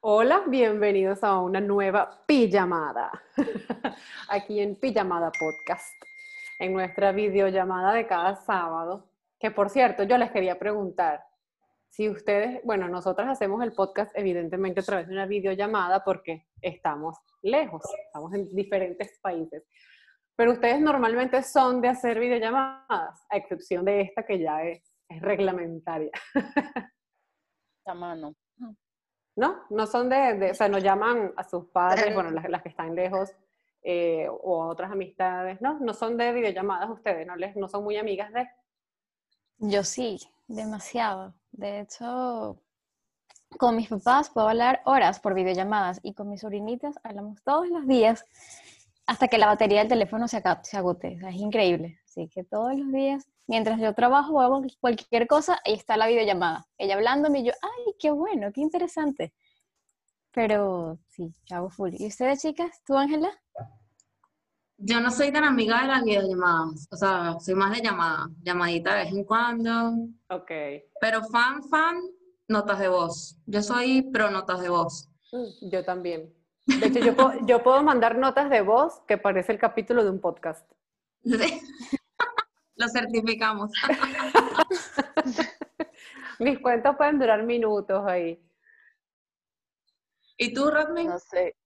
Hola, bienvenidos a una nueva pijamada. Aquí en Pijamada Podcast, en nuestra videollamada de cada sábado. Que por cierto, yo les quería preguntar si ustedes, bueno, nosotras hacemos el podcast evidentemente a través de una videollamada porque estamos lejos, estamos en diferentes países. Pero ustedes normalmente son de hacer videollamadas, a excepción de esta que ya es, es reglamentaria. A mano. ¿No? No son de, de- o sea, nos llaman a sus padres, bueno, las, las que están lejos, eh, o a otras amistades, ¿no? No son de videollamadas ustedes, no, les, no son muy amigas de... Yo sí, demasiado. De hecho, con mis papás puedo hablar horas por videollamadas y con mis sobrinitas hablamos todos los días hasta que la batería del teléfono se agote. O sea, es increíble. Así que todos los días, mientras yo trabajo o hago cualquier cosa, ahí está la videollamada. Ella hablándome y yo, ay, qué bueno, qué interesante. Pero sí, yo hago full. ¿Y ustedes, chicas? ¿Tú, Ángela? Yo no soy tan amiga de las videollamadas, o sea, soy más de llamada, llamadita de vez en cuando, Ok. pero fan, fan, notas de voz. Yo soy pro notas de voz. Mm, Yo también. De hecho, yo puedo, yo puedo mandar notas de voz que parece el capítulo de un podcast. Lo certificamos. Mis cuentos pueden durar minutos ahí. ¿Y tú, Rodney? No sé.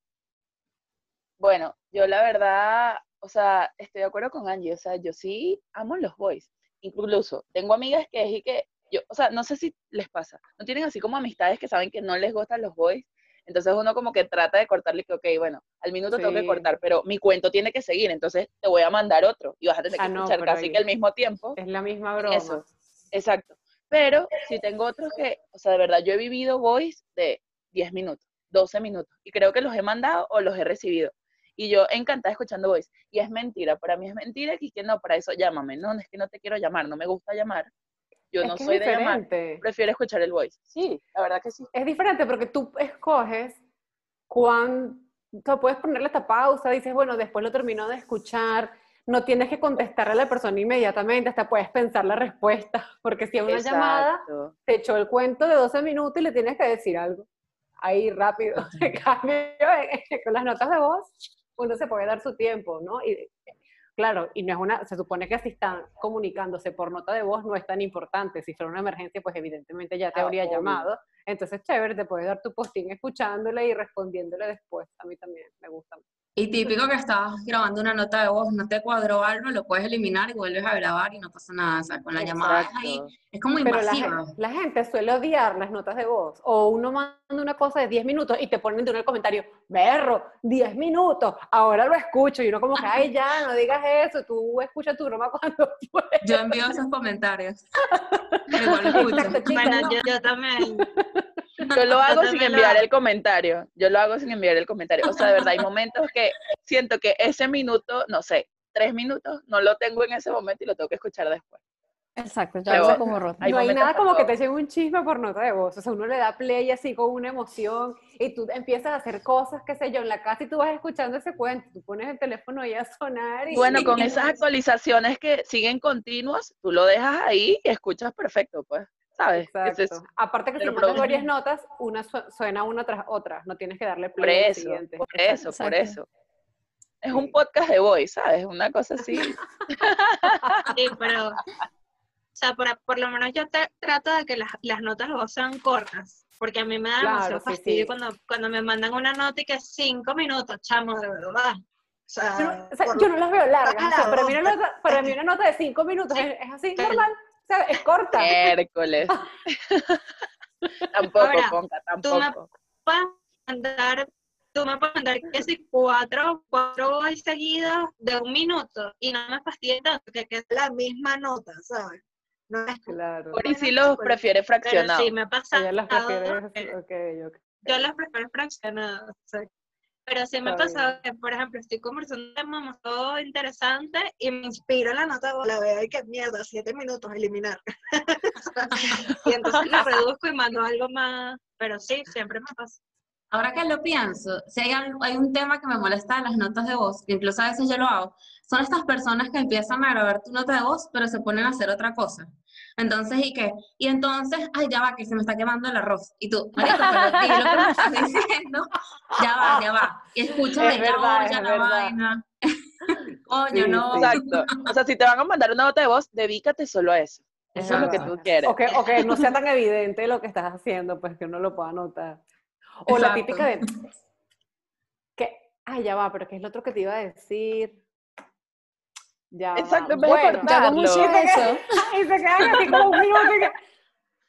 Bueno, yo la verdad, o sea, estoy de acuerdo con Angie, o sea, yo sí amo los boys. Incluso tengo amigas que es y que yo, o sea, no sé si les pasa, no tienen así como amistades que saben que no les gustan los boys, entonces uno como que trata de cortarle que, ok, bueno, al minuto tengo que cortar, pero mi cuento tiene que seguir, entonces te voy a mandar otro y vas a tener que Ah, no, escuchar casi que al mismo tiempo. Es la misma broma. Eso, exacto. Pero si tengo otros que, o sea, de verdad, yo he vivido voice de 10 minutos, 12 minutos, y creo que los he mandado o los he recibido. Y yo encantada escuchando voice. Y es mentira, para mí es mentira que, que no, para eso llámame. No, es que no te quiero llamar, no me gusta llamar. Yo Es no soy de llamar, prefiero escuchar el voice. Sí, la verdad que sí. Es diferente porque tú escoges cuándo, o sea, puedes ponerle esta pausa, dices, bueno, después lo termino de escuchar, no tienes que contestarle a la persona inmediatamente, hasta puedes pensar la respuesta, porque si es una llamada, Exacto. te echó el cuento de 12 minutos y le tienes que decir algo. Ahí rápido. En cambio, con las notas de voz, uno se puede dar su tiempo, ¿no? Y claro, y no es una, se supone que si están comunicándose por nota de voz no es tan importante. Si fuera una emergencia, pues evidentemente ya te Ah, habría obvio. llamado. Entonces, chévere, te puedes dar tu postín escuchándole y respondiéndole después. A mí también me gusta. Y típico que estás grabando una nota de voz, no te cuadró algo, lo puedes eliminar y vuelves a grabar y no pasa nada. O sea, con la llamada es ahí, Exacto. es como Pero la, invasiva. la gente suele odiar las notas de voz. O uno manda una cosa de 10 minutos y te ponen de uno el comentario, berro, 10 minutos, ahora lo escucho. Y uno como que, ay, ya, no digas eso, tú escucha tu broma cuando puedes. Yo envío esos comentarios. Igual. Exacto, Bueno, no. yo, yo también. Yo lo hago sin lo enviar hago. el comentario. Yo lo hago sin enviar el comentario. O sea, de verdad, hay momentos que siento que ese minuto, no sé, tres minutos, no lo tengo en ese momento y lo tengo que escuchar después. Exacto, Pero hago como hay no hay nada como que te echen un chisme por nota de voz. O sea, uno le da play así con una emoción y tú empiezas a hacer cosas, qué sé yo, en la casa y tú vas escuchando ese cuento. Tú pones el teléfono ahí a sonar y... Bueno, con y- esas actualizaciones que siguen continuas, tú lo dejas ahí y escuchas perfecto, pues, ¿sabes? Es- Exacto. Aparte que si produce- varias notas, una su- suena una tras otra. No tienes que darle por play al eso, siguiente. por eso, por eso. Es un podcast de voice, ¿sabes? Una cosa así. Sí, pero, sea, por, por lo menos yo te- trato de que las, las notas luego sean cortas, porque a mí me da Claro, demasiado sí, fastidio sí. Cuando, cuando me mandan una nota y que es cinco minutos, chamo, de verdad. O sea, Yo no, o sea, por- yo no las veo largas. o sea, Claro. para, mí una nota, para mí una nota de cinco minutos es, es así, Sí. normal. O sea, es corta. Hércules. tampoco, Ahora, Ponca, tú me- tampoco. puedes mandar, tú me puedes mandar que si cuatro, cuatro voy seguidos de un minuto y no me fastidia tanto que, que es la misma nota, ¿sabes? No es Claro. Por y si los prefiere pero fraccionados. sí me ha pasado. Ella prefiere. yo las prefiero fraccionadas. sí. Pero sí me ha pasado que, por ejemplo, estoy conversando un tema todo interesante y me inspiro la nota, la veo y que mierda, siete minutos, eliminar. y entonces la reduzco y mando algo más, pero sí, siempre me pasa. Ahora que lo pienso, si hay, algo- hay un tema que me molesta de las notas de voz, que incluso a veces yo lo hago, son estas personas que empiezan a grabar tu nota de voz, pero se ponen a hacer otra cosa. Entonces, ¿y qué? Y entonces, ay, ya va, que se me está quemando el arroz. Y tú, marico, pero lo que me estás diciendo, ya va, ya va. Y escuchas Es verdad, olla, es la verdad. vaina. Coño, Sí, no. sí. Exacto. O sea, si te van a mandar una nota de voz, dedícate solo a eso. Eso es lo que tú quieres. O que, o que no sea tan evidente lo que estás haciendo, pues que uno lo pueda notar. O la típica de que, ay, ya va, pero ¿qué es lo otro que te iba a decir? Ya va. Exacto, de Bueno, mucho Darlo. eso. y se quedan así como un minuto que,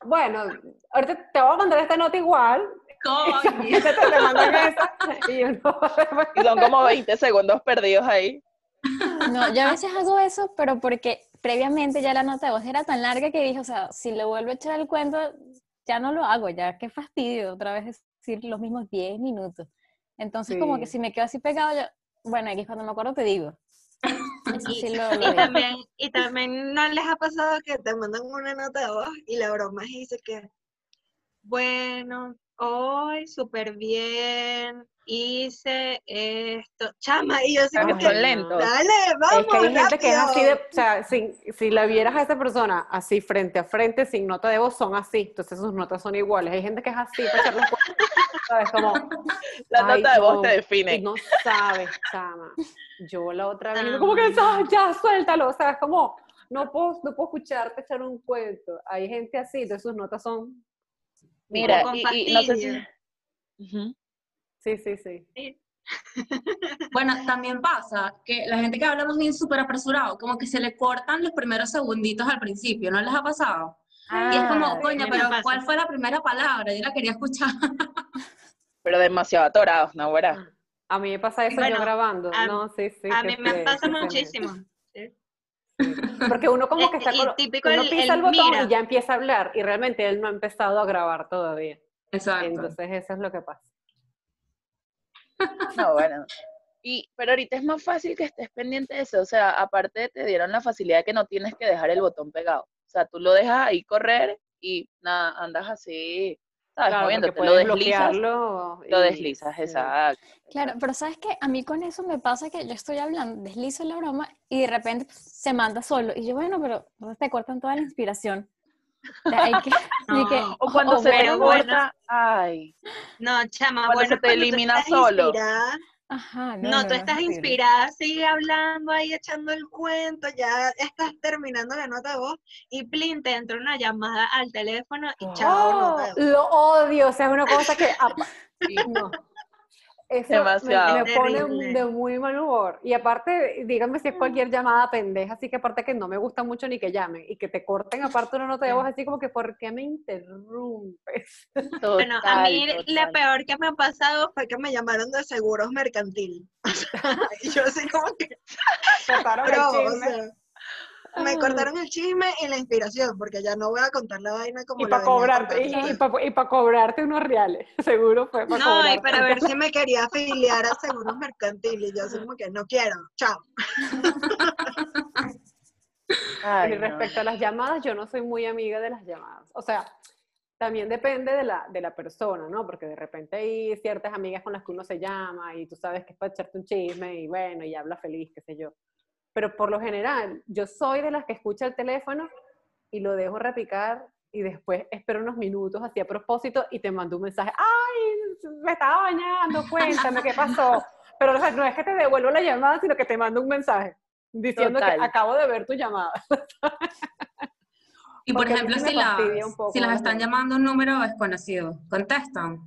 bueno, ahorita te voy a mandar esta nota igual, Coño. y te, te mandan esa, y uno Y son como 20 segundos perdidos ahí. No, yo a veces hago eso, pero porque previamente ya la nota de voz era tan larga que dije, o sea, si le vuelvo a echar el cuento, ya no lo hago, ya qué fastidio otra vez decir los mismos 10 minutos. Entonces, como que si me quedo así pegado, yo, bueno, aquí cuando me acuerdo te digo. Y, sí lo, lo y digo. también, y también no les ha pasado que te mandan una nota de voz y la broma dice que, bueno, hoy súper bien, hice esto, chama, y yo son que, lentos. dale, vamos, Es que hay gente que es así de, rápido". o sea, sin- si la vieras a esa persona así frente a frente, sin nota de voz, son así, entonces sus notas son iguales. Hay gente que es así para echar los cuentos, ¿sabes? Como, La nota de voz no. te y define. no sabes, chama. Yo la otra vez, Ah. como que, "Ah, ya, suéltalo, ¿sabes? Como, no puedo, no puedo escucharte echar un cuento. Hay gente así, entonces sus notas son, Mira, y, y no sé si... Ujú. Sí, sí, sí. Bueno, también pasa que la gente que habla más bien súper apresurado, como que se le cortan los primeros segunditos al principio, ¿no les ha pasado? y es como, Ah, coño, pero. ¿cuál fue la primera palabra? Yo la quería escuchar. Pero demasiado atorados, ¿no? A mí me pasa eso Bueno, yo grabando. a- no, sí, sí. A que mí me pasa que muchísimo. sí. Porque uno como que Este, está y con, típico uno el- pisa el el, botón mira. y ya empieza a hablar y realmente él no ha empezado a grabar todavía. Exacto. Entonces eso es lo que pasa. No, bueno. Y, pero ahorita es más fácil que estés pendiente de eso. O sea, aparte te dieron la facilidad de que no tienes que dejar el botón pegado. O sea, tú lo dejas ahí correr y nada, andas así, ¿sabes? Claro, Moviéndote. Lo deslizas, bloquearlo. lo y- deslizas, sí. exacto. Claro, pero sabes que a mí con eso me pasa que yo estoy hablando, deslizo la broma y de repente se manda solo. Y yo, bueno, pero entonces te cortan toda la inspiración. Que, No, O cuando se te pero corta, bueno. ay, No, chama, Cuando bueno, se te elimina solo. inspirada. Ajá, No, tú es estás inspirada, sigue hablando ahí, echando el cuento, ya estás terminando la nota de voz y plin, te entra una llamada al teléfono y chao, ¡Oh! nota de voz. lo odio, o sea, es una cosa que... no. Eso me- Demasiado. me, pone de muy mal humor. Y aparte, díganme si es cualquier llamada pendeja, así que aparte que no me gusta mucho ni que llamen y que te corten aparte una nota de voz así como que ¿por qué me interrumpes? total, Bueno, a mí la total. peor que me ha pasado fue que me llamaron de seguros mercantil. y yo así como que, Cortaron el bro, o chisme. sea, me cortaron el chisme y la inspiración, porque ya no voy a contar la vaina como y para cobrarte, y, contando. para cobrarte unos reales, seguro fue para No, y cobrarte. para ver si me quería afiliar a seguros mercantiles. Y yo así como que no quiero, chao. Ay, y no. respecto a las llamadas, yo no soy muy amiga de las llamadas. O sea, también depende de la, de la persona, ¿no? Porque de repente hay ciertas amigas con las que uno se llama y tú sabes que es para echarte un chisme y bueno, y habla feliz, qué sé yo. Pero por lo general, yo soy de las que escucha el teléfono y lo dejo repicar y después espero unos minutos así a propósito y te mando un mensaje, ay, me estaba bañando, cuéntame qué pasó. Pero o sea, no es que te devuelvo la llamada, sino que te mando un mensaje diciendo Total. que acabo de ver tu llamada. Y por ejemplo, si, las, poco si están llamando a un número desconocido, ¿contestan?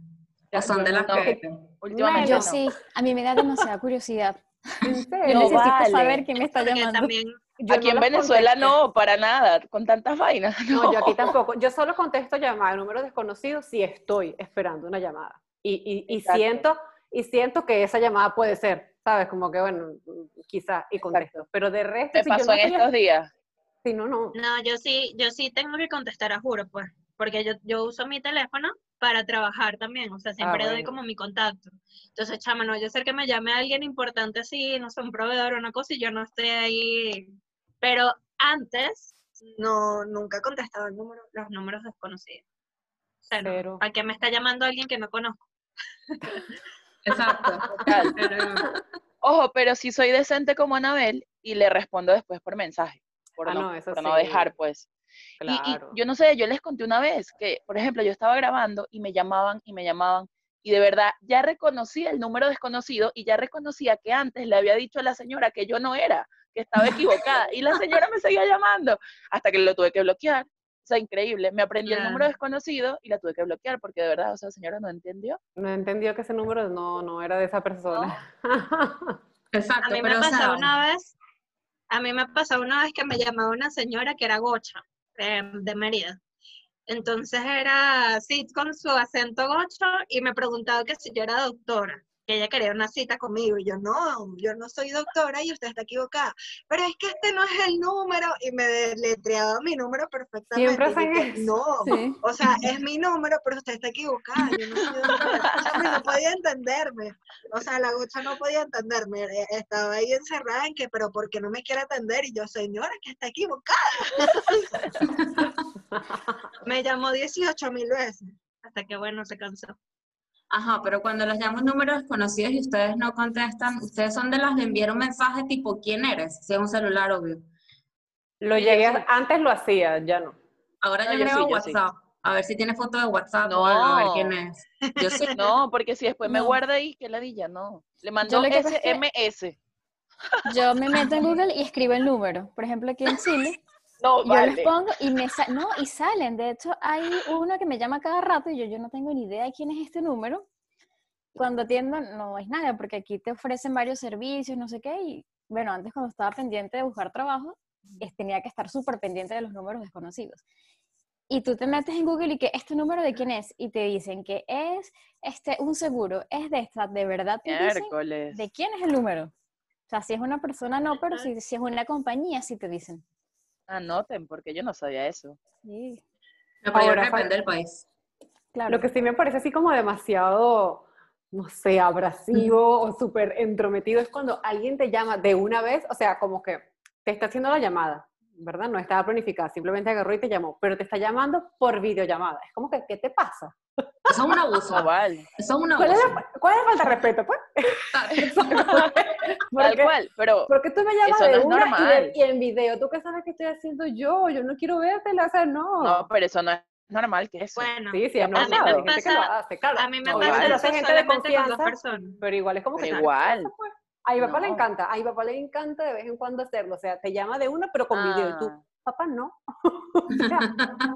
¿O son de las no. que...? Últimamente Yo no. sí, a mí me da demasiada curiosidad. ¿En Yo serio? No necesito vale. saber quién me está Porque llamando. también, Yo Aquí no en Venezuela contesté. no, para nada, con tantas vainas. No, yo aquí tampoco. Yo solo contesto llamada número desconocido si estoy esperando una llamada. Y, y, y siento, y siento que esa llamada puede ser, ¿sabes? Como que, bueno, quizás, y contesto. Pero de resto, Me si yo pasó no en estos días. Si no, no. no, yo sí, yo sí tengo que contestar a juro, pues, porque yo, yo uso mi teléfono para trabajar también, o sea, siempre doy bueno. como mi contacto. Entonces, chama, no, yo sé que me llame alguien importante así, no sé, un proveedor o una cosa, y yo no estoy ahí. Pero antes, no, nunca contestaba el número, los números desconocidos. O sea, no, Cero. ¿para qué me está llamando alguien que no conozco? Exacto. Total. Pero- Ojo, pero si soy decente como Anabel y le respondo después por mensaje, por Ah, no, no, dejar, pues. Y- Y, Claro. yo no sé, yo les conté una vez que, por ejemplo, yo estaba grabando y me llamaban y me llamaban y de verdad ya reconocía el número desconocido y ya reconocía que antes le había dicho a la señora que yo no era, que estaba equivocada y la señora me seguía llamando hasta que lo tuve que bloquear. O sea, increíble. Me aprendí el número Claro. desconocido y la tuve que bloquear porque de verdad, o sea, la señora no entendió. No entendió que ese número no, no era de esa persona. Exacto, A mí me pero o pasó sea, una vez, a mí me pasó una vez que me llamaba una señora que era gocha, eh, de Mérida. Entonces era así con su acento gocho y me preguntaba que si yo era doctora, ella quería una cita conmigo y yo no, yo no soy doctora y usted está equivocada. Pero es que este no es el número y me deletreaba mi número perfectamente. Siempre dije, no, Sí. o sea, es mi número, pero usted está equivocada. Yo no soy doctora. O sea, no podía entenderme. O sea, la gocha no podía entenderme. eh, Estaba ahí encerrada en que, pero ¿por qué no me quiere atender? Y yo, señora, que está equivocada. me llamó 18 mil veces. Hasta que, bueno, se cansó. Ajá, pero cuando los llaman números desconocidos y ustedes no contestan, ustedes son de las de enviar un mensaje tipo ¿quién eres? Si es un celular, obvio. Lo llegué, a- antes lo hacía, ya no. Ahora No, yo yo creo sí, yo sí. WhatsApp. A ver si tiene foto de WhatsApp o algo, a ver No. quién es. Yo sí. No, porque si después me No. guarda ahí, que ladilla, no. Le mandó que que- SMS. Yo me meto en Google y escribo el número. Por ejemplo, aquí en Chile, No, yo vale. les pongo y me no, y salen. De hecho, hay uno que me llama cada rato y yo, yo no tengo ni idea de quién es este número. Cuando atiendo, no es nada, porque aquí te ofrecen varios servicios, no sé qué. Y bueno, antes cuando estaba pendiente de buscar trabajo, tenía que estar súper pendiente de los números desconocidos. Y tú te metes en Google y que este número de quién es, y te dicen que es este un seguro, es de esta, de verdad te dicen Miércoles. de quién es el número. O sea, si es una persona no, pero si, si es una compañía, sí te dicen. Anoten, porque yo no sabía eso. Sí, Me Ahora, depende del país. claro. Lo que sí me parece así como demasiado, no sé, abrasivo o súper entrometido es cuando alguien te llama de una vez, o sea, como que te está haciendo la llamada, ¿verdad? No estaba planificada, simplemente agarró y te llamó, pero te está llamando por videollamada. Es como que, ¿qué te pasa? Es un abuso. No vale. Es un ¿Cuál es abuso. la, cuál es la falta de respeto, pues? Tal Porque- cual, pero ¿Por qué tú me llamas Eso no de es una y, de- normal. y en video? ¿Tú qué sabes que estoy haciendo yo? Yo no quiero verte, o sea, no. no, pero eso no es normal que eso. Bueno, sí, sí, ¿qué es normal, A mí me gente que lo pasa- hace, claro. a mí me No, pasa igual. eso gente de con confianza, personas. pero igual es como que igual. Pues, A mi papá le encanta, a mi papá le encanta de vez en cuando hacerlo, o sea, te llama de una pero con video y tú, Ah, papá no. O sea,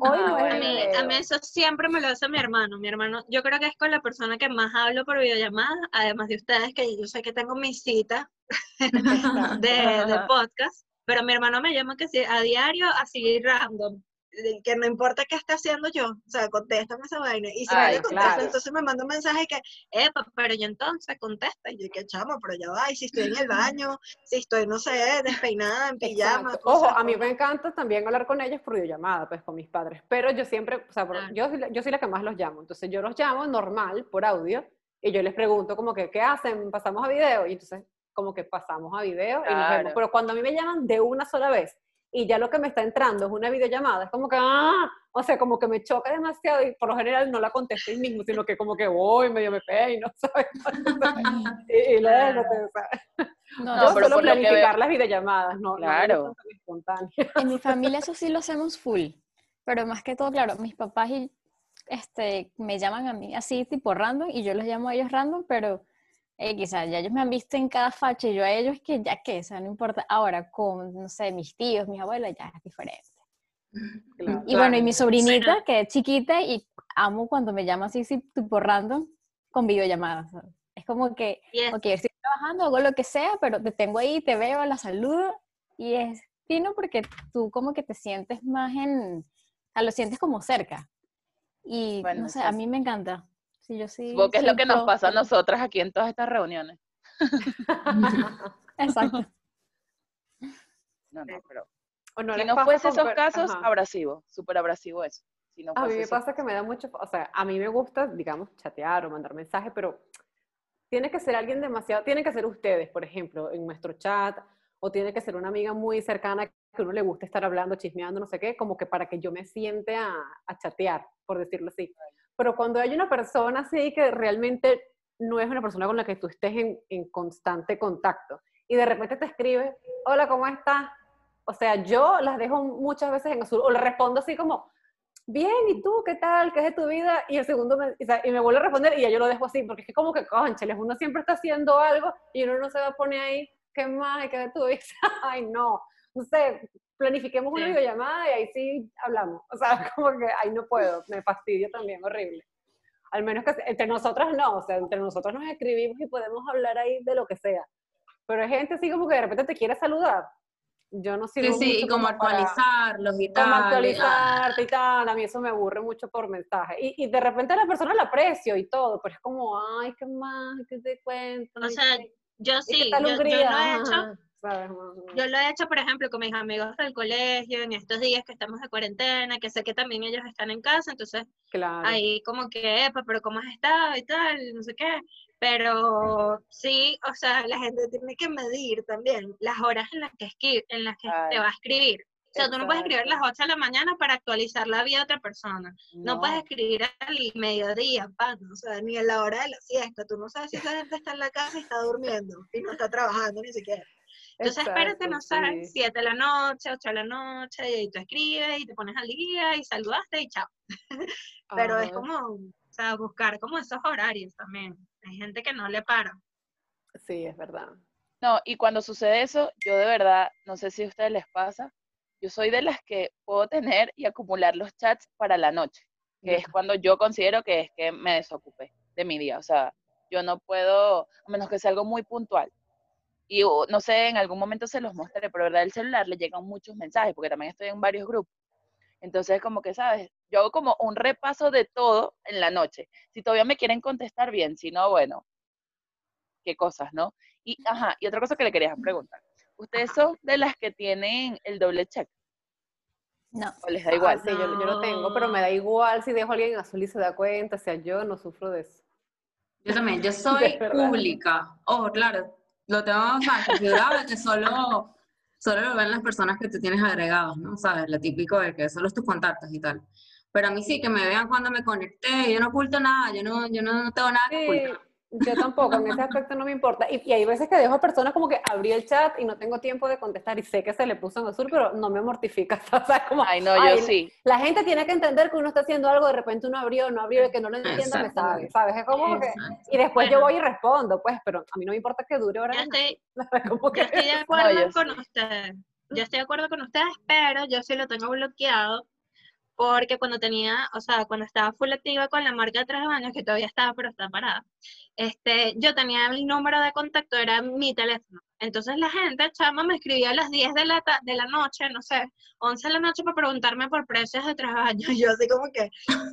hoy no Ah, es A mí, a mí eso siempre me lo hace mi hermano. Mi hermano, yo creo que es con la persona que más hablo por videollamada, además de ustedes, que yo sé que tengo mi cita de, de podcast, pero mi hermano me llama que sí, a diario, así random, que no importa qué esté haciendo yo, o sea, contéstame esa vaina. Y si no Ay, le contesto, claro. entonces me manda un mensaje que, epa, pero yo entonces contesta, y yo, que chamo, pero ya va, y si estoy en el baño, si estoy, no sé, despeinada, en pijama. Exacto. Ojo, a mí me encanta también hablar con ellos por videollamada, pues con mis padres, pero yo siempre, o sea, por- Claro. yo, yo soy la que más los llamo, entonces yo los llamo normal, por audio, y yo les pregunto como que, ¿qué hacen? ¿Pasamos a video? Y entonces como que pasamos a video y nos vemos, Claro. pero cuando a mí me llaman de una sola vez, y ya lo que me está entrando es una videollamada, es como que, ah, o sea, como que me choca demasiado y por lo general no la contesto ahí mismo, sino que como que voy, medio me peino, ¿sabes? y, y luego, te- o sea, No, No, yo no, pero suelo por lo que planificar las videollamadas, no, Claro. en mi familia eso sí lo hacemos full, pero más que todo, claro, mis papás y, este, me llaman a mí así tipo random y yo los llamo a ellos random, pero eh, quizás ya ellos me han visto en cada facha y yo a ellos que ya que, o sea, no importa. Ahora con, no sé, mis tíos, mis abuelos, ya es diferente. Claro. Y bueno, y mi sobrinita, Bueno. que es chiquita y amo cuando me llama así, sí, tipo random, con videollamadas. Es como que, y es- ok, estoy trabajando, hago lo que sea, pero te tengo ahí, te veo, la saludo y es fino porque tú como que te sientes más en, o sea, lo sientes como cerca. Y Bueno, no sé, a sí. mí me encanta. Sí, yo sí. supongo que es lo que nos pasa a nosotras aquí en todas estas reuniones. Exacto. No, no, pero O no si no fuese con esos casos, ajá. abrasivo, súper abrasivo eso. Si no A mí me pasa que me da mucho, o sea, a mí me gusta, digamos, chatear o mandar mensajes, pero tiene que ser alguien demasiado, tiene que ser ustedes, por ejemplo, en nuestro chat, o tiene que ser una amiga muy cercana que a uno le guste estar hablando, chismeando, no sé qué, como que para que yo me siente a, a chatear, por decirlo así. Pero cuando hay una persona así que realmente no es una persona con la que tú estés en, en constante contacto y de repente te escribe, hola, ¿cómo estás? O sea, yo las dejo muchas veces en azul o le respondo así como, bien, ¿y tú qué tal? ¿Qué es de tu vida? Y el segundo me, y me vuelve a responder y ya yo lo dejo así, porque es que como que, concheles, uno siempre está haciendo algo y uno no se va a poner ahí, ¿qué más? ¿Qué de tu vida? Ay, no. No sé, planifiquemos una Sí. videollamada y ahí sí hablamos. O sea, como que, ay, no puedo, me fastidio también, horrible. Al menos que entre nosotras no, o sea, entre nosotros nos escribimos y podemos hablar ahí de lo que sea. Pero hay gente así como que de repente te quiere saludar. Yo no Sí, sirvo sí, y mucho como como para- actualizarlos y tal. como y- actualizarte y tal, a mí eso me aburre mucho por mensaje. Y, y de repente a la persona la aprecio y todo, pero es como, ay, ¿qué más? ¿Qué te cuento? O ¿Y sea, yo y sí, yo, yo Hungría? he hecho. ¿Sabes? Yo lo he hecho, por ejemplo, con mis amigos del colegio, en estos días que estamos de cuarentena, que sé que también ellos están en casa, entonces Claro. ahí como que, epa, pero ¿cómo has estado? y tal, no sé qué. Pero sí, o sea, la gente tiene que medir también las horas en las que, escri- en las que te va a escribir. O sea, tú no puedes escribir a las Exacto. 8 de la mañana para actualizar la vida de otra persona. No, puedes escribir al mediodía, pan, o sea, ni a la hora de la siesta. Tú no sabes si esa gente está en la casa y está durmiendo y no está trabajando ni siquiera. Entonces espérate, no sé, sí. 7 de la noche, 8 de la noche, y ahí tú escribes y te pones al día y saludaste y chao. Pero es como, o sea, buscar como esos horarios también. Hay gente que no le para. Sí, es verdad. No, y cuando sucede eso, yo de verdad, no sé si a ustedes les pasa, yo soy de las que puedo tener y acumular los chats para la noche, que es cuando yo considero que es que me desocupé de mi día. O sea, yo no puedo, a menos que sea algo muy puntual. Y no sé, en algún momento se los mostraré, pero verdad el celular le llegan muchos mensajes, porque también estoy en varios grupos. Entonces, como que, ¿sabes? Yo hago como un repaso de todo en la noche. Si todavía me quieren contestar bien, si no, bueno, qué cosas, ¿no? Y, ajá, y otra cosa que le quería preguntar. ¿Ustedes son de las que tienen el doble check? No. ¿O les da Ah, igual? sí, yo, yo lo tengo, pero me da igual si dejo a alguien en azul y se da cuenta, o sea, yo no sufro de eso. Yo también, yo soy pública. Oh, claro, lo tengo o sea, configurado que solo, solo lo ven las personas que tú tienes agregados, ¿no? ¿Sabes? Lo típico de que solo es tus contactos y tal. Pero a mí sí, que me vean cuando me conecté, yo no oculto nada, yo no, yo no tengo nada que Sí, ocultar. Yo tampoco, en ese aspecto no me importa. Y, y hay veces que dejo a personas como que abrí el chat y no tengo tiempo de contestar y sé que se le puso en azul, pero no me mortifica. O sea, como, Ay, no, yo ay, sí. La gente tiene que entender que uno está haciendo algo, de repente uno abrió, no abrió, y que no lo entienda, me sabe, Exactamente. ¿sabes? Es como que... Y después yo Bueno. voy y respondo, pues, pero a mí no me importa que dure Yo horas. estoy, como que... yo estoy de acuerdo yo con sí. ustedes. Yo estoy de acuerdo con ustedes, pero yo sí lo tengo bloqueado porque cuando tenía, o sea, cuando estaba full activa con la marca de tres años, que todavía estaba, pero está parada, este, yo tenía el número de contacto, era mi teléfono. Entonces la gente, chama, me escribía a las 10 de la, de la noche, no sé, 11 de la noche para preguntarme por precios de tres años. Y yo así como que,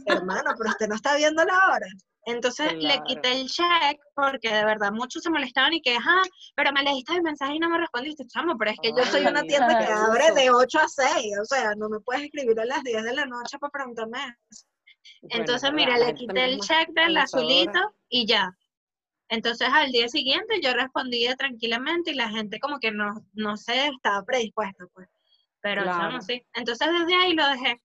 hermano, pero usted no está viendo la hora. Entonces le quité el check porque de verdad muchos se molestaban y que, ajá, pero me leíste el mensaje y no me respondiste, chamo, pero es que yo soy Ay, una tienda que abre de 8 a 6, o sea, no me puedes escribir a las 10 de la noche para preguntarme eso. Bueno, Entonces, es mira, le quité el check del azulito y ya. Entonces, al día siguiente yo respondía tranquilamente y la gente como que no, no sé, estaba predispuesta, pues. Pero, chamo, sí. Entonces, desde ahí lo dejé.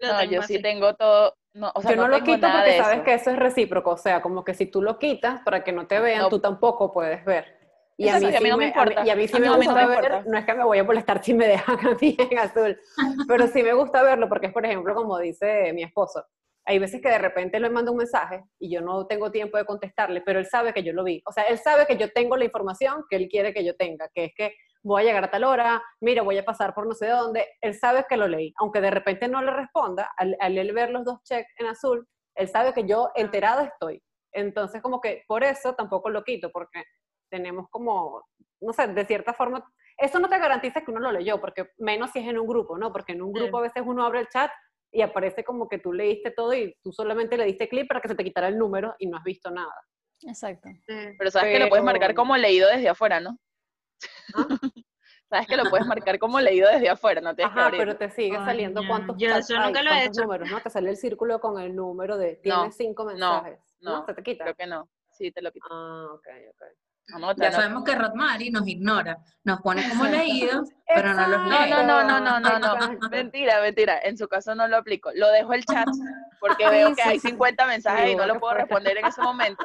Lo No, yo sí tengo todo, no, o sea, yo no, lo quito porque sabes eso. que eso es recíproco, o sea, como que si tú lo quitas para que no te vean, No. tú tampoco puedes ver. Y a mí, y a mí sí no me me, a mí- importa. y a mí sí A mí me no me gusta ver, importa. no es que me voy a molestar si me dejan a mí en azul, pero sí me gusta verlo porque es, por ejemplo, como dice mi esposo, hay veces que de repente le mando un mensaje y yo no tengo tiempo de contestarle, pero él sabe que yo lo vi. O sea, él sabe que yo tengo la información que él quiere que yo tenga, que es que voy a llegar a tal hora, mira, voy a pasar por no sé dónde. Él sabe que lo leí. Aunque de repente no le responda, al, al él ver los dos checks en azul, él sabe que yo enterada estoy. Entonces, como que por eso tampoco lo quito, porque tenemos como, no sé, de cierta forma, eso no te garantiza que uno lo leyó, porque menos si es en un grupo, ¿no? Porque en un Sí. grupo a veces uno abre el chat y aparece como que tú leíste todo y tú solamente le diste clic para que se te quitara el número y no has visto nada. Exacto. Sí. Pero sabes que lo puedes marcar como leído desde afuera, ¿no? ¿Ah? sabes que lo puedes marcar como leído desde afuera, no tienes que Ajá, abrirlo. pero te sigue Ay, saliendo ya. cuántos Yo eso hay, nunca lo he hecho. números, ¿no? Te sale el círculo con el número de, tienes cinco mensajes. No, no, se te quita. Creo que no. Sí, te lo quito. Ah, ok, ok. Anota, Ya anota. sabemos que Rodmari nos ignora, nos pone como leídos pero no los No, no, no, no, no, no, no. Mentira, mentira. En su caso no lo aplico. Lo dejo el chat porque veo que sí, hay sí. 50 mensajes y no los puedo responder en ese momento.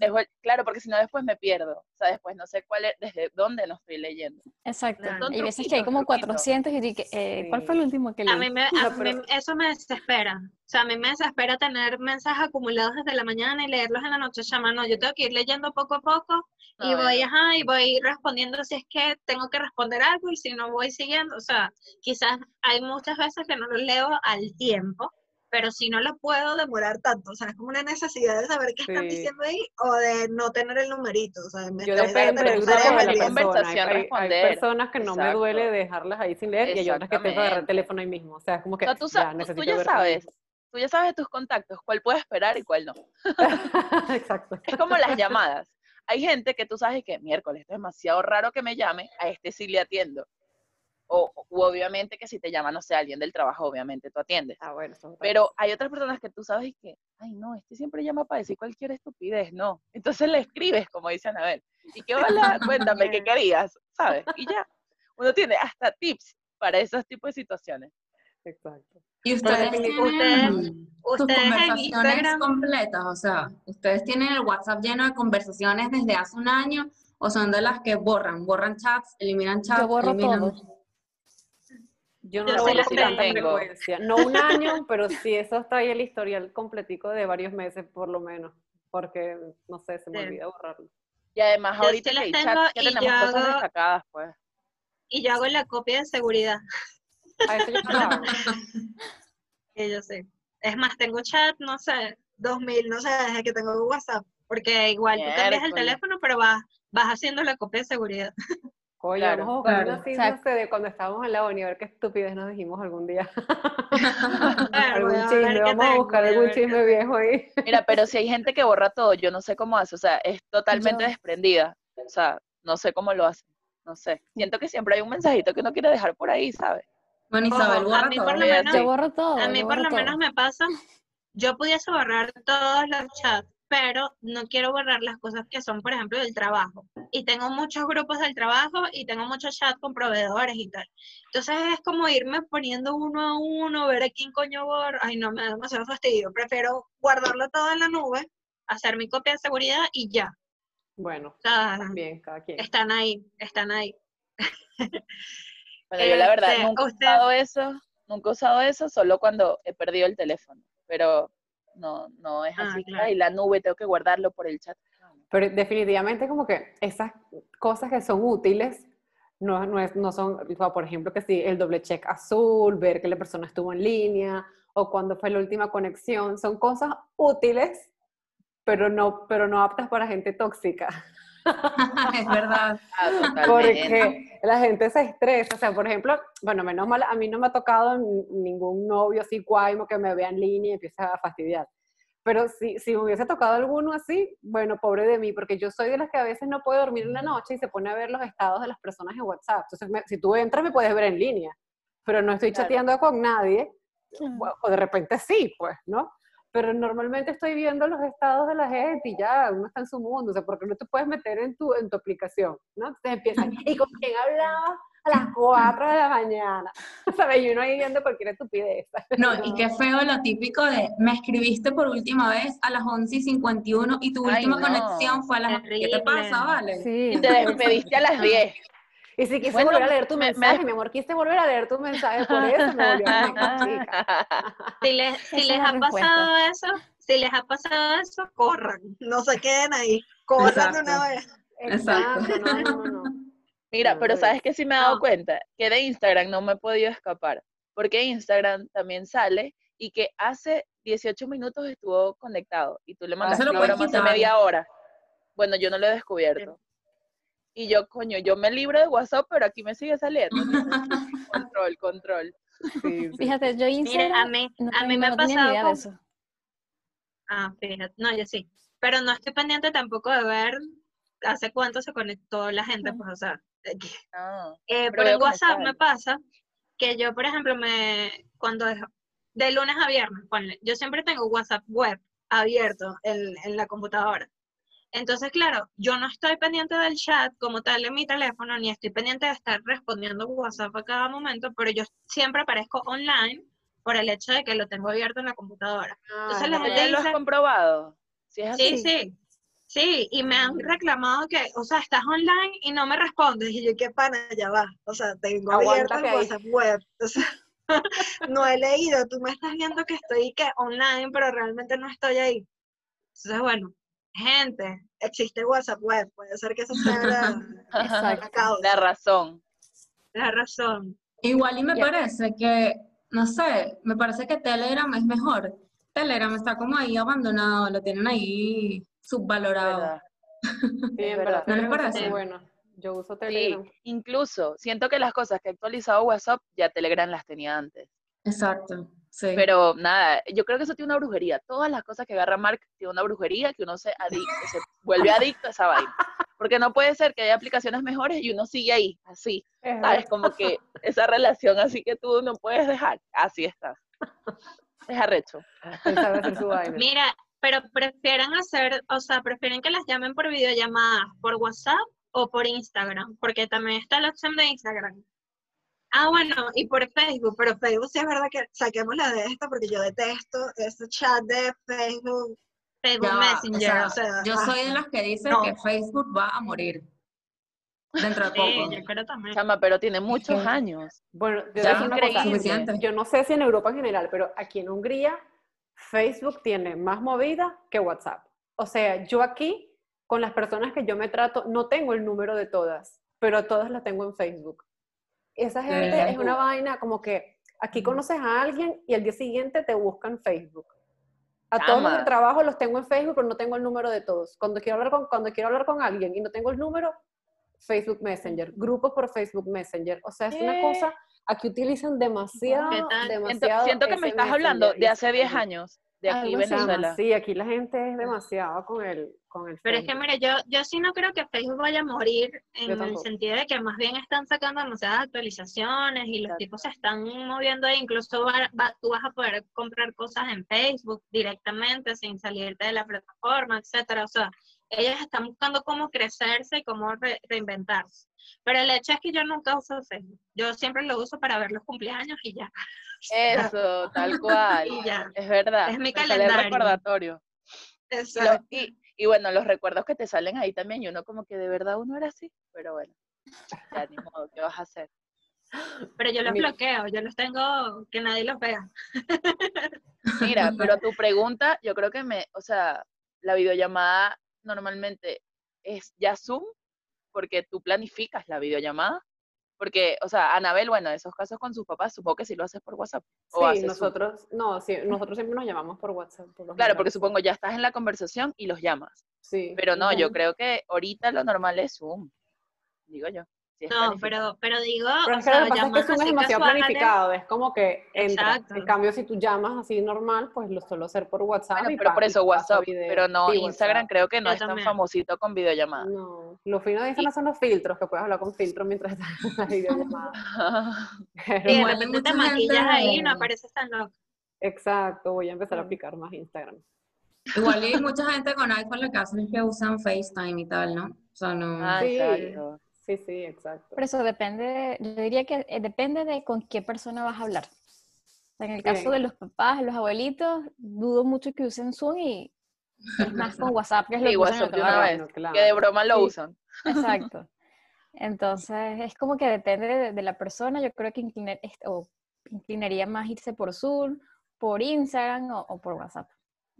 Dejo el- claro, porque si no después me pierdo. O sea, después no sé cuál es, desde dónde lo estoy leyendo. Exacto. Claro. Y veces que hay como truquitos. 400 y dije, eh, ¿cuál fue el último que A leí? mí, me, a No, mí eso me desespera. O sea, a mí me desespera tener mensajes acumulados desde la mañana y leerlos en la noche. Chama, no, yo tengo que ir leyendo poco a poco y No, voy, no. ajá, y voy respondiendo si es que tengo que responder algo y si no voy siguiendo. O sea, quizás hay muchas veces que no lo leo al tiempo, pero si no lo puedo demorar tanto. O sea, es como una necesidad de saber qué están Sí. diciendo ahí o de no tener el numerito. O sea, me Yo depende del grupo de la conversación hay- hay responder. personas que no me duele Exacto. dejarlas ahí sin leer y hay otras que tengo que agarrar el teléfono ahí mismo. O sea, es como O que sea, tú, ya tú- tú ya ver sabes, tú ya sabes de tus contactos, cuál puedes esperar y cuál no. Exacto. Es como las llamadas. Hay gente que tú sabes que miércoles, esto es demasiado raro que me llame, a este sí le atiendo. O u obviamente que si te llama, no sé, alguien del trabajo, obviamente tú atiendes. Ah, bueno, Pero hay otras personas que tú sabes que, ay, no, este siempre llama para decir cualquier estupidez, no. Entonces le escribes, como dice Anabel. Y que, hola, cuéntame qué querías, ¿sabes? Y ya. Uno tiene hasta tips para esos tipos de situaciones. Exacto. Y ustedes Ustedes- tienen sus ustedes conversaciones completas, o sea, ustedes tienen el WhatsApp lleno de conversaciones desde hace un año o son de las que borran, borran chats, eliminan chats, Yo borro eliminan... todo. Yo no Yo con tanta tengo. frecuencia. No un año, pero sí eso está ahí el historial completico de varios meses por lo menos. Porque, no sé, se me Sí. olvida borrarlo. Y además Yo ahorita sí las tengo chats que y tenemos yo cosas hago- destacadas, pues. Y yo hago la copia de seguridad. A eso yo no lo hago. que yo sé. Es más, tengo chat, no sé, 2000, no sé, desde que tengo WhatsApp. Porque igual tú cambias el teléfono, pero vas, vas haciendo la copia de seguridad. Coño, Claro, vamos a buscar claro. una así, O sea, no sé, de cuando estábamos en la uni, a ver qué estupidez nos dijimos algún día. Algún chisme, vamos a buscar algún chisme viejo ahí. Mira, pero si hay gente que borra todo, yo no sé cómo hace, o sea, es totalmente Yo- desprendida. O sea, no sé cómo lo hace. No sé. Siento que siempre hay un mensajito que uno quiere dejar por ahí, ¿sabes? Bueno, Isabel, Ojo, a borra mí todo. por lo menos-. Yo borro todo. A mí por lo menos todo. me pasa, yo pudiese borrar todos los chats, pero no quiero borrar las cosas que son, por ejemplo, del trabajo. Y tengo muchos grupos del trabajo y tengo muchos chats con proveedores y tal. Entonces es como irme poniendo uno a uno, ver a quién coño borro. Ay, no, me da demasiado fastidio. Prefiero guardarlo todo en la nube, hacer mi copia de seguridad y ya. Bueno, O sea, cada quien. están ahí, están ahí. Bueno, yo la verdad nunca he usted- usado eso, nunca he usado eso, solo cuando he perdido el teléfono. Pero no, no es Ah, así. claro. Ay, la nube, tengo que guardarlo por el chat. Pero definitivamente como que esas cosas que son útiles no, no, es- no son, por ejemplo, que si el doble check azul, ver que la persona estuvo en línea o cuando fue la última conexión, son cosas útiles, pero no, pero no aptas para gente tóxica. es verdad. Ah. Porque la gente se estresa, o sea, por ejemplo, bueno, menos mal, a mí no me ha tocado ningún novio así guaymo que me vea en línea y empiece a fastidiar. Pero si, si me hubiese tocado alguno así, bueno, pobre de mí, porque yo soy de las que a veces no puede dormir en la noche y se pone a ver los estados de las personas en WhatsApp. Entonces, me- si tú entras, me puedes ver en línea, pero no estoy Claro. chateando con nadie, o de repente sí, pues, ¿no? Pero normalmente estoy viendo los estados de la gente y ya, uno está en su mundo, o sea, porque no te puedes meter en tu, en tu aplicación, ¿no? Entonces empiezan, ¿y con quién hablaba a las 4 de la mañana? ¿Sabes? Y uno ahí viendo cualquier estupidez. No, y qué feo lo típico de me escribiste por última vez a las 11 y 51 y tu Ay, última no. conexión fue a las... ¿Qué te Terrible. pasa, vale? Sí. Y te despediste a las 10. Y si quise Bueno, volver a leer tu me- me- mensaje, mi amor, quise volver a leer tu mensaje, por eso me volvió a conectar, chica. Si les, si ha pasado eso, si les ha pasado eso, corran. No se queden ahí. Corran de una vez. Exacto. Exacto, no, no, no. Mira, pero ¿sabes es. qué sí me he dado No. cuenta? Que de Instagram no me he podido escapar. Porque Instagram también sale y que hace 18 minutos estuvo conectado y tú le mandaste lo una hace quitar. media hora. Bueno, yo no lo he descubierto. Y yo, coño, yo me libro de WhatsApp, pero aquí me sigue saliendo. control, control. Sí, sí. Fíjate, yo Mira, a mí, no, a mí tengo- me ha pasado idea de con- eso. Ah, fíjate. No, yo sí. Pero no estoy pendiente tampoco de ver hace cuánto se conectó la gente, pues, o sea. eh, Ah, eh, Pero en WhatsApp me pasa que yo, por ejemplo, me cuando es de lunes a viernes, ponle, yo siempre tengo WhatsApp web abierto en, en la computadora. Entonces, claro, yo no estoy pendiente del chat como tal en mi teléfono, ni estoy pendiente de estar respondiendo WhatsApp a cada momento, pero yo siempre aparezco online por el hecho de que lo tengo abierto en la computadora. Entonces, la ¿Ya gente lo has comprobado? Si es sí, así. sí, sí, y me han reclamado que, o sea, estás online y no me respondes, y yo, qué pana, ya va, o sea, tengo abierto el. WhatsApp web, o sea, no he leído, tú me estás viendo que estoy que online, pero realmente no estoy ahí. Entonces, bueno, gente, existe WhatsApp web, puede ser que esa sea la, la causa, La razón. la razón. Igual y me parece que, no sé, me parece que Telegram es mejor. Telegram está como ahí abandonado, lo tienen ahí subvalorado. ¿verdad? Sí, en verdad. ¿No les es parece? muy bueno. Yo uso Sí, Telegram. incluso siento que las cosas que ha actualizado WhatsApp ya Telegram las tenía antes. Exacto, sí. Pero nada, yo creo que eso tiene una brujería. Todas las cosas que agarra Mark tiene una brujería que uno se, se vuelve adicto a esa vaina. Porque no puede ser que haya aplicaciones mejores y uno sigue ahí, así. Es ¿Sabes? Como que esa relación así que tú no puedes dejar. Así estás. Es arrecho. Mira, pero prefieren hacer, o sea, prefieren que las llamen por videollamadas, por WhatsApp o por Instagram, porque también está la opción de Instagram. Ah, bueno, y por Facebook, pero Facebook sí es verdad que saquémosla de esto porque yo detesto ese chat de Facebook, Facebook Ya va, o Messenger, sea, o sea, yo ah, soy de las que dice no. que Facebook va a morir dentro de sí, poco. yo creo también. Chama, pero tiene muchos años. Bueno, yo Ya cosa. Yo no sé si en Europa en general, pero aquí en Hungría, Facebook tiene más movida que WhatsApp. O sea, yo aquí, con las personas que yo me trato, no tengo el número de todas, pero todas las tengo en Facebook. Esa gente verdad. es una vaina como que aquí conoces a alguien y al día siguiente te buscan Facebook. A todos los Chama. de trabajo los tengo en Facebook, pero no tengo el número de todos. Cuando quiero hablar con, cuando quiero hablar con alguien y no tengo el número, Facebook Messenger, grupos por Facebook Messenger. O sea, es una ¿Qué? cosa, aquí utilizan demasiado, ¿Qué tal? Siento, demasiado. siento que me estás hablando Messenger de y hace 10 Facebook. años, de aquí Venezuela. Sí, aquí la gente es demasiado con el, con el Pero es que, mire, yo, yo sí no creo que Facebook vaya a morir en el sentido de que más bien están sacando demasiadas actualizaciones y los Exacto. tipos se están moviendo ahí. Incluso va- va- tú vas a poder comprar cosas en Facebook directamente sin salirte de la plataforma, etcétera. O sea, ellos están buscando cómo crecerse y cómo re- reinventarse. Pero el hecho es que yo nunca uso Facebook. Yo siempre lo uso para ver los cumpleaños y ya. Eso, tal cual. Y ya. Es verdad. Es mi sale el calendario. recordatorio. Exacto. y, y bueno, los recuerdos que te salen ahí también, y uno como que de verdad uno era así, pero bueno, ya ni modo, ¿qué vas a hacer? Pero yo los Mira. bloqueo, yo los tengo que nadie los vea. Mira, pero tu pregunta, yo creo que me, o sea, la videollamada normalmente es ya Zoom, porque tú planificas la videollamada, porque, o sea, Anabel, bueno, esos casos con sus papás, supongo que sí lo haces por WhatsApp. O Sí, haces Zoom. nosotros, no, sí, nosotros siempre nos llamamos por WhatsApp. por Claro, porque supongo ya estás en la conversación y los llamas. Sí. Pero no, yo creo que ahorita lo normal es Zoom, digo yo. Si No, pero, pero digo, Pero o es que sea, lo que pasa es que Zoom es demasiado casuales, planificado, es como que entra. Exacto. En cambio, si tú llamas así normal, pues lo suelo hacer por WhatsApp. Bueno, y pero por y eso WhatsApp, video. pero no Instagram WhatsApp. creo que no Yo es tan famosito con videollamada. No, lo fino de Instagram son los filtros, que puedes hablar con filtros mientras estás en la videollamada. Pero- Y de repente te maquillas ahí y no apareces tan loco. Exacto, voy a empezar a aplicar más Instagram. Igual hay mucha gente con iPhone lo que hacen es que usan FaceTime y tal, ¿no? O sea, no. Ah, Sí. exacto. Sí, sí, exacto. Pero eso depende, yo diría que eh, depende de con qué persona vas a hablar. O sea, en el caso Sí. de los papás, los abuelitos, dudo mucho que usen Zoom y es más con WhatsApp, que es lo Sí, que usan WhatsApp de una vez, claro. que de broma lo Sí. usan. Exacto. Entonces, es como que depende de, de la persona. Yo creo que inclinar, est- o inclinaría más irse por Zoom, por Instagram o, o por WhatsApp.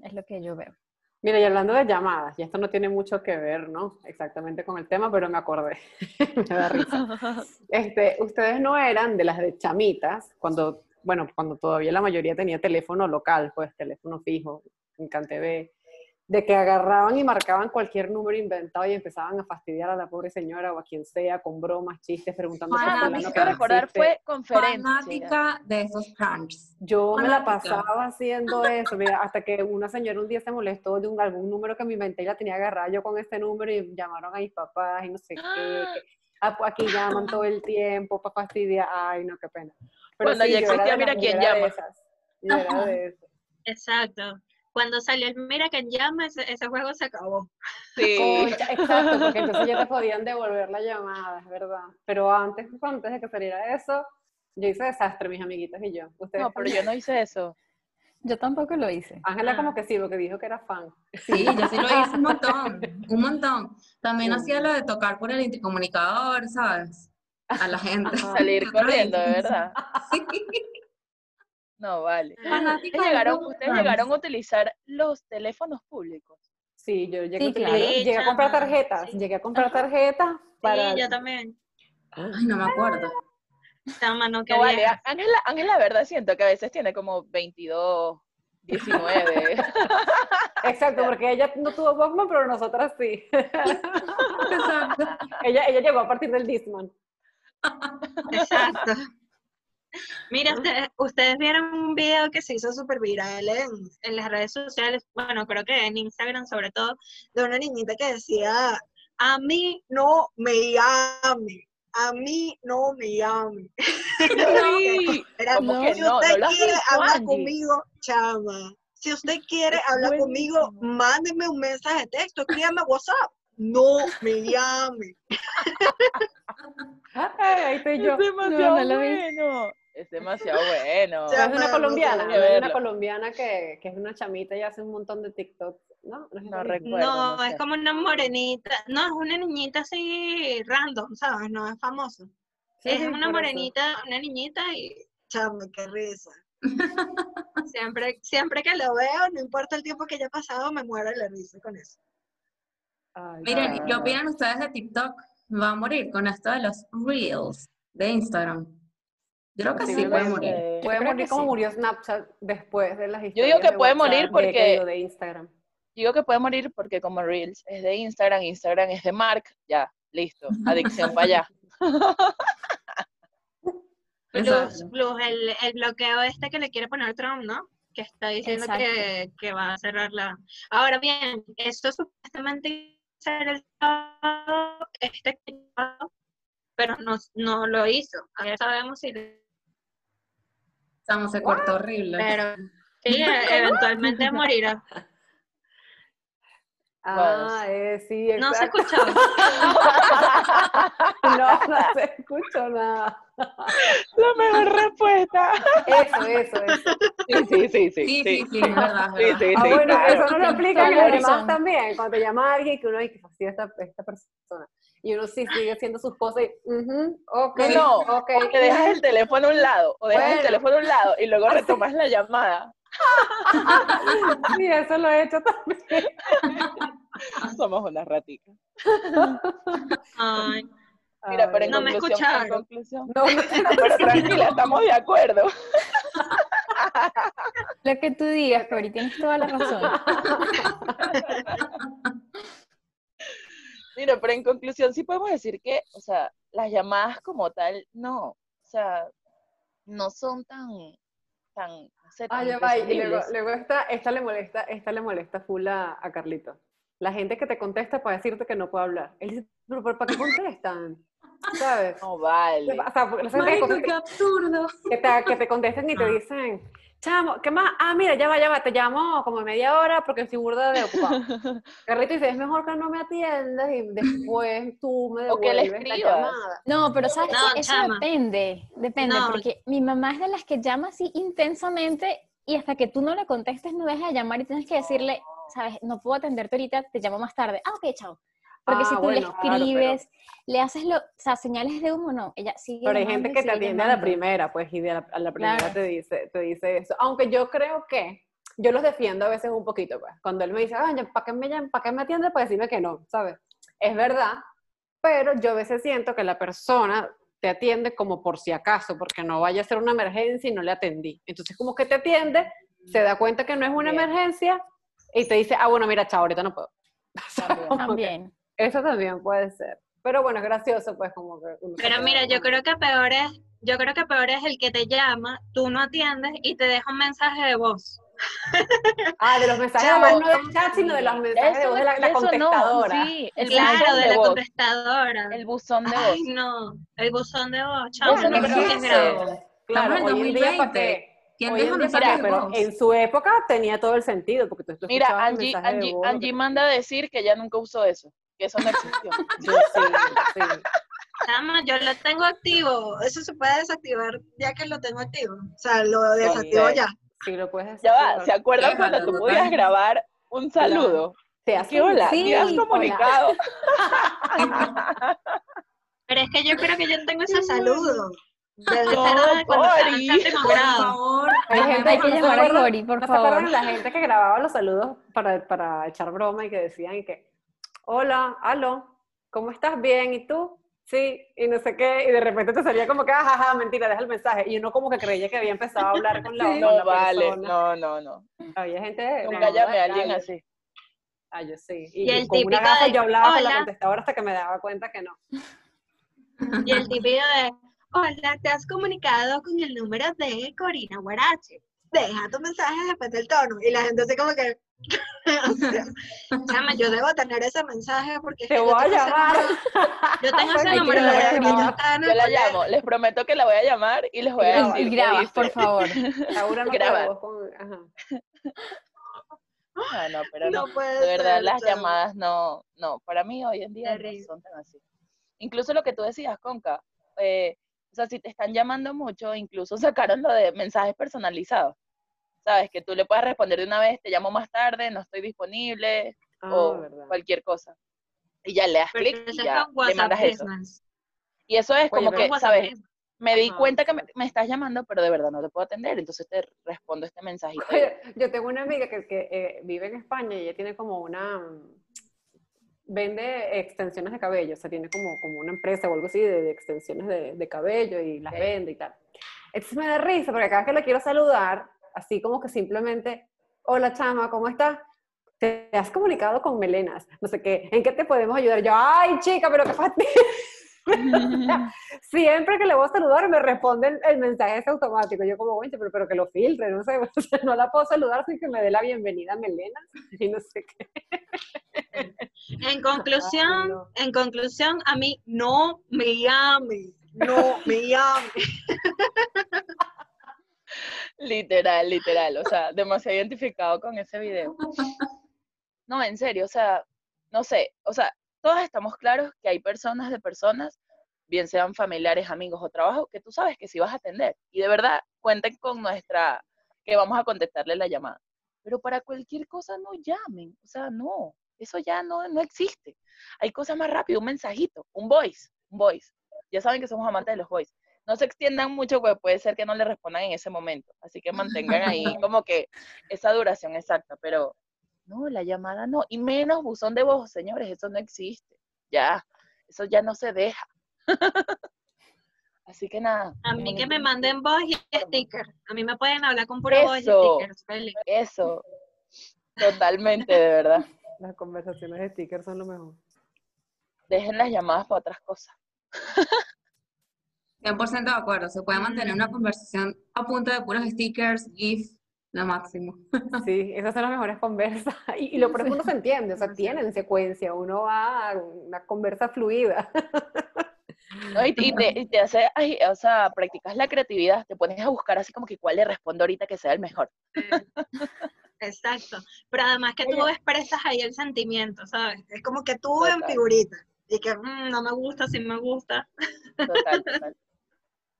Es lo que yo veo. Mira, y hablando de llamadas, y esto no tiene mucho que ver, ¿no? Exactamente con el tema, pero me acordé. me da risa. Este, ustedes no eran de las de chamitas, cuando, bueno, cuando todavía la mayoría tenía teléfono local, pues teléfono fijo, en CanTV, de que agarraban y marcaban cualquier número inventado y empezaban a fastidiar a la pobre señora o a quien sea con bromas, chistes, preguntando por Ah, que recordar fue conferencia. Fanática de esos pranks. Yo me la pasaba haciendo eso, mira, hasta que una señora un día se molestó de un, algún número que me inventé y la tenía agarrada yo con este número y llamaron a mis papás y no sé qué. que, "Ah, aquí llaman todo el tiempo para fastidiar. Ay, no, qué pena. Cuando ya yo era existía Mira quién llama. esas, yo era de esas. Exacto. Cuando salió el Mira que llama, ese, ese juego se acabó. Sí. Exacto, porque entonces ya te podían devolver la llamada, es verdad. Pero antes, antes de que saliera eso, yo hice desastre, mis amiguitas y yo. Ustedes No, pero yo no hice eso. Yo tampoco lo hice. Ángela Ah. como que sí, porque dijo que era fan. Sí, yo sí lo hice un montón, un montón. También Sí. hacía lo de tocar por el intercomunicador, ¿sabes? A la gente. Ajá. Salir corriendo, de verdad. Sí. No, vale. Fanática ¿Ustedes llegaron, ustedes Maps. llegaron a utilizar los teléfonos públicos? Sí, yo llegué, Sí, a utilizar- claro. llegué a comprar tarjetas, sí. llegué a comprar tarjetas para... Sí, yo también. Ay, no me acuerdo. No, No, vale. Ángela, Ángela, la verdad, siento que a veces tiene como 22, 19. Exacto, porque ella no tuvo Walkman, pero nosotras sí. Exacto. ella, ella llegó a partir del Disman. Exacto. Mira, ustedes, ustedes vieron un video que se hizo súper viral en, en las redes sociales, bueno, creo que en Instagram sobre todo, de una niñita que decía, a mí no me llame, a mí no me llame. Sí. Era, ¿Cómo No. que si usted ¿No lo has quiere hablar conmigo, chama. Si usted quiere Es hablar conmigo, mándeme un mensaje de texto, escríbame WhatsApp. No me llame. Ay, ahí estoy yo. Es demasiado no lo bueno. Es demasiado bueno. Es una colombiana, es una colombiana que, que es una chamita y hace un montón de TikToks, ¿no? ¿No es No recuerdo. No, no es sé. como una morenita. No, es una niñita así random, ¿sabes? No es famoso. Sí, es una eso. morenita, una niñita y chama, qué risa. Siempre, siempre que lo veo, no importa el tiempo que haya pasado, me muero de la risa con eso. Ay, Miren. ¿qué opinan ustedes de TikTok? ¿Va a morir con esto de los Reels de Instagram? Yo creo que sí, puede morir. Puede morir como sí. murió Snapchat después de las Yo historias digo que de puede WhatsApp, morir de- porque- que digo, de Instagram. Digo que puede morir porque como Reels es de Instagram, Instagram es de Mark, ya, listo, adicción para allá. Plus, Exacto. plus el, el bloqueo este que le quiere poner Trump, ¿no? Que está diciendo que, que va a cerrar la... Ahora bien, esto supuestamente iba a ser el este pero no, no lo hizo. Ya sabemos si... Estamos, se cortó horrible. Pero sí, e- eventualmente morirá. Ah, eh, sí, No se exacto. escuchó. No, no se escuchó nada. La mejor respuesta. Eso, eso, eso. Sí, sí, sí, sí. Sí, sí, sí, es verdad, Sí, sí. Ah, sí, bueno, claro. eso no lo aplica en los demás también. Cuando te llama alguien que uno dice, fastidia esta, esta persona. Y uno sí sigue haciendo sus cosas y, ok, No, no, ok. o que dejas el teléfono a un lado, o dejas el teléfono a un lado y luego retomas la llamada. Sí, eso lo he hecho también. Somos unas raticas. Ay, Mira, pero en No me conclusión, en escucharon. conclusión. No, no Pero tranquila, estamos de acuerdo. Lo que tú digas, Cori, tienes toda la razón. Mira, pero en conclusión sí podemos decir que, o sea, las llamadas como tal, no, o sea, no son tan, tan, no sé, Ah, tan ya va, y luego, luego esta, esta le molesta, esta le molesta full a, a Carlito. La gente que te contesta para decirte que no puede hablar. Él dice, pero ¿para qué contestan? ¿Sabes? No vale. O sea, porque la gente que, Marico, contesta- qué absurdo. que te, que te contesten y te dicen, chamo, ¿qué más? Ah, mira, ya va, ya va, te llamo como media hora porque estoy burda de ocupado. Carlito dice, es mejor que no me atiendas y después tú me O que le devuelves la llamada. No, pero ¿sabes No? Eso chama. depende, depende, No. porque mi mamá es de las que llama así intensamente y hasta que tú no le contestes no deja de llamar y tienes que decirle, sabes, no puedo atenderte ahorita, te llamo más tarde. Ah, ok, chao. Porque Ah, si tú bueno, le claro, pero- escribes, le haces lo, o sea, señales de humo, no, ella sigue Pero hay gente que te atiende a la primera, pues, y de la- a la primera Claro. te, dice, te dice eso. Aunque yo creo que, yo los defiendo a veces un poquito, pues. Cuando él me dice, ay, ¿para qué me, ¿para qué me atiende? Para decirme que no, ¿sabes? Es verdad, pero yo a veces siento que la persona te atiende como por si acaso, porque no vaya a ser una emergencia y no le atendí. Entonces, como que te atiende, se da cuenta que no es una Bien. emergencia y te dice, ah, bueno, mira, chao, ahorita no puedo. También. Eso también puede ser. Pero bueno, es gracioso, pues, como que... Pero mira, yo creo que peor es, yo creo que peor es el que te llama, tú no atiendes y te deja un mensaje de voz. Ah, de los mensajes Chavo, de voz, no del chat, sino de los mensajes de voz de la, la eso no, contestadora. sí, el claro, de de la voz, contestadora. el buzón de voz. Ay, no, el buzón de voz, chamo, no no creo que es grave. Claro, en hoy en día para 2020. qué, ¿Quién de pero en su época tenía todo el sentido, porque tú, Mira, Angie, Angie, Angie manda a decir que ella nunca usó eso, que eso no existió. Yo sí, sí. Chama, yo lo tengo activo. Eso se puede desactivar ya que lo tengo activo. O sea, lo desactivo ya. Sí, lo puedes hacer. Ya va, ¿se acuerdan Déjalo, cuando tú total. podías grabar un saludo? Te hace ¿Qué hola? Sí, ¿Te has hola. comunicado? Pero es que yo creo que yo tengo ese saludo. Debe No, ser de cuando estaba en Cori. séptimo Por grado. favor. Hay gente Hay que ¿no llamar a Cori, por ¿No se acuerdan favor. la gente que grababa los saludos para, para echar broma y que decían que, hola, aló, ¿cómo estás? Bien, ¿y tú? Sí, y no sé qué, y de repente te salía como que, ajaja, mentira, deja el mensaje. Y uno como que creía que había empezado a hablar con la, con No la vale, persona. no, no, no. Había gente... Nunca no, llamé a ay, alguien yo- así. Ah, yo sí. Y Y, el con una gafa de, yo hablaba con la contestadora hasta que me daba cuenta que no. Y el típico de, hola, te has comunicado con el número de Corina Guarache. Deja tu mensaje después del tono. Y la gente así como que... o sea, chama, yo debo tener ese mensaje porque... Te voy a llamar. Yo tengo ese número llamar a desde que yo la llamo, les prometo que la voy a llamar y les voy a decir. Y grabas, por favor. Laura no. Ajá. Ah, no, pero no. No puede De verdad, ser, las chama. llamadas no, no, para mí hoy en día no son tan así. Incluso lo que tú decías, Conca, eh, o sea, si te están llamando mucho, incluso sacaron lo de mensajes personalizados. Sabes, que tú le puedes responder de una vez, te llamo más tarde, no estoy disponible, Ah, o verdad. cualquier cosa. Y ya le das clic y ya le mandas eso. Y eso es Oye, como que, WhatsApp ¿sabes? Business. Me di Ajá, cuenta que me, me estás llamando, pero de verdad no te puedo atender, entonces te respondo este mensajito. Oye, yo tengo una amiga que, que, eh, vive en España y ella tiene como una... mm, Vende extensiones de cabello, o sea, tiene como, como una empresa o algo así de, de extensiones de, de cabello y las Ok. vende y tal. Entonces me da risa porque cada vez que la quiero saludar, así como que simplemente, hola chama, ¿cómo estás? Te has comunicado con Melenas, no sé qué, ¿en qué te podemos ayudar? Yo, ay chica, pero qué fastidio. Siempre que le voy a saludar me responden el mensaje ese automático. Yo como, oye, pero, pero que lo filtre, no sé, o sea, no la puedo saludar sin que me dé la bienvenida a Melena y no sé qué. En conclusión, no. en conclusión, a mí no me llame, no me llame. Literal, literal, o sea, demasiado identificado con ese video. No, en serio, o sea, no sé, o sea, todos estamos claros que hay personas de personas, bien sean familiares, amigos o trabajo, que tú sabes que sí vas a atender. Y de verdad, cuenten con nuestra, que vamos a contestarle la llamada. Pero para cualquier cosa no llamen, o sea, no, eso ya no, no existe. Hay cosas más rápidas, un mensajito, un voice, un voice. Ya saben que somos amantes de los voice no se extiendan mucho, pues puede ser que no le respondan en ese momento. Así que mantengan ahí como que esa duración exacta, pero no, la llamada no. Y menos buzón de voz, señores, eso no existe. Ya, eso ya no se deja. Así que nada. A mí que me manden voz y sticker. A mí me pueden hablar con puro voz y Eso. stickers. feliz. Eso, totalmente, de verdad. Las conversaciones de stickers son lo mejor. Dejen las llamadas para otras cosas. 100% de acuerdo. Se puede mantener una conversación a punto de puros stickers, GIF, lo máximo. Sí, esas son las mejores conversas. Y, y lo peor es que uno se entiende, o sea, tienen secuencia, uno va a una conversa fluida. ¿no? Y, te, y te hace, ay, o sea, practicas la creatividad, te pones a buscar así como que cuál le respondo ahorita que sea el mejor. Exacto. Pero además que tú expresas ahí el sentimiento, ¿sabes? Es como que tú en figurita. Y que "Mm, no me gusta, sí me gusta. Total, total.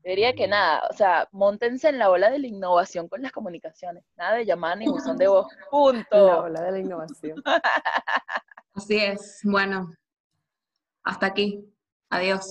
Yo diría que nada, o sea, montense en la ola de la innovación con las comunicaciones. Nada de llamada ni buzón de voz. La Punto. ola de la innovación. Así es. Bueno, hasta aquí. Adiós.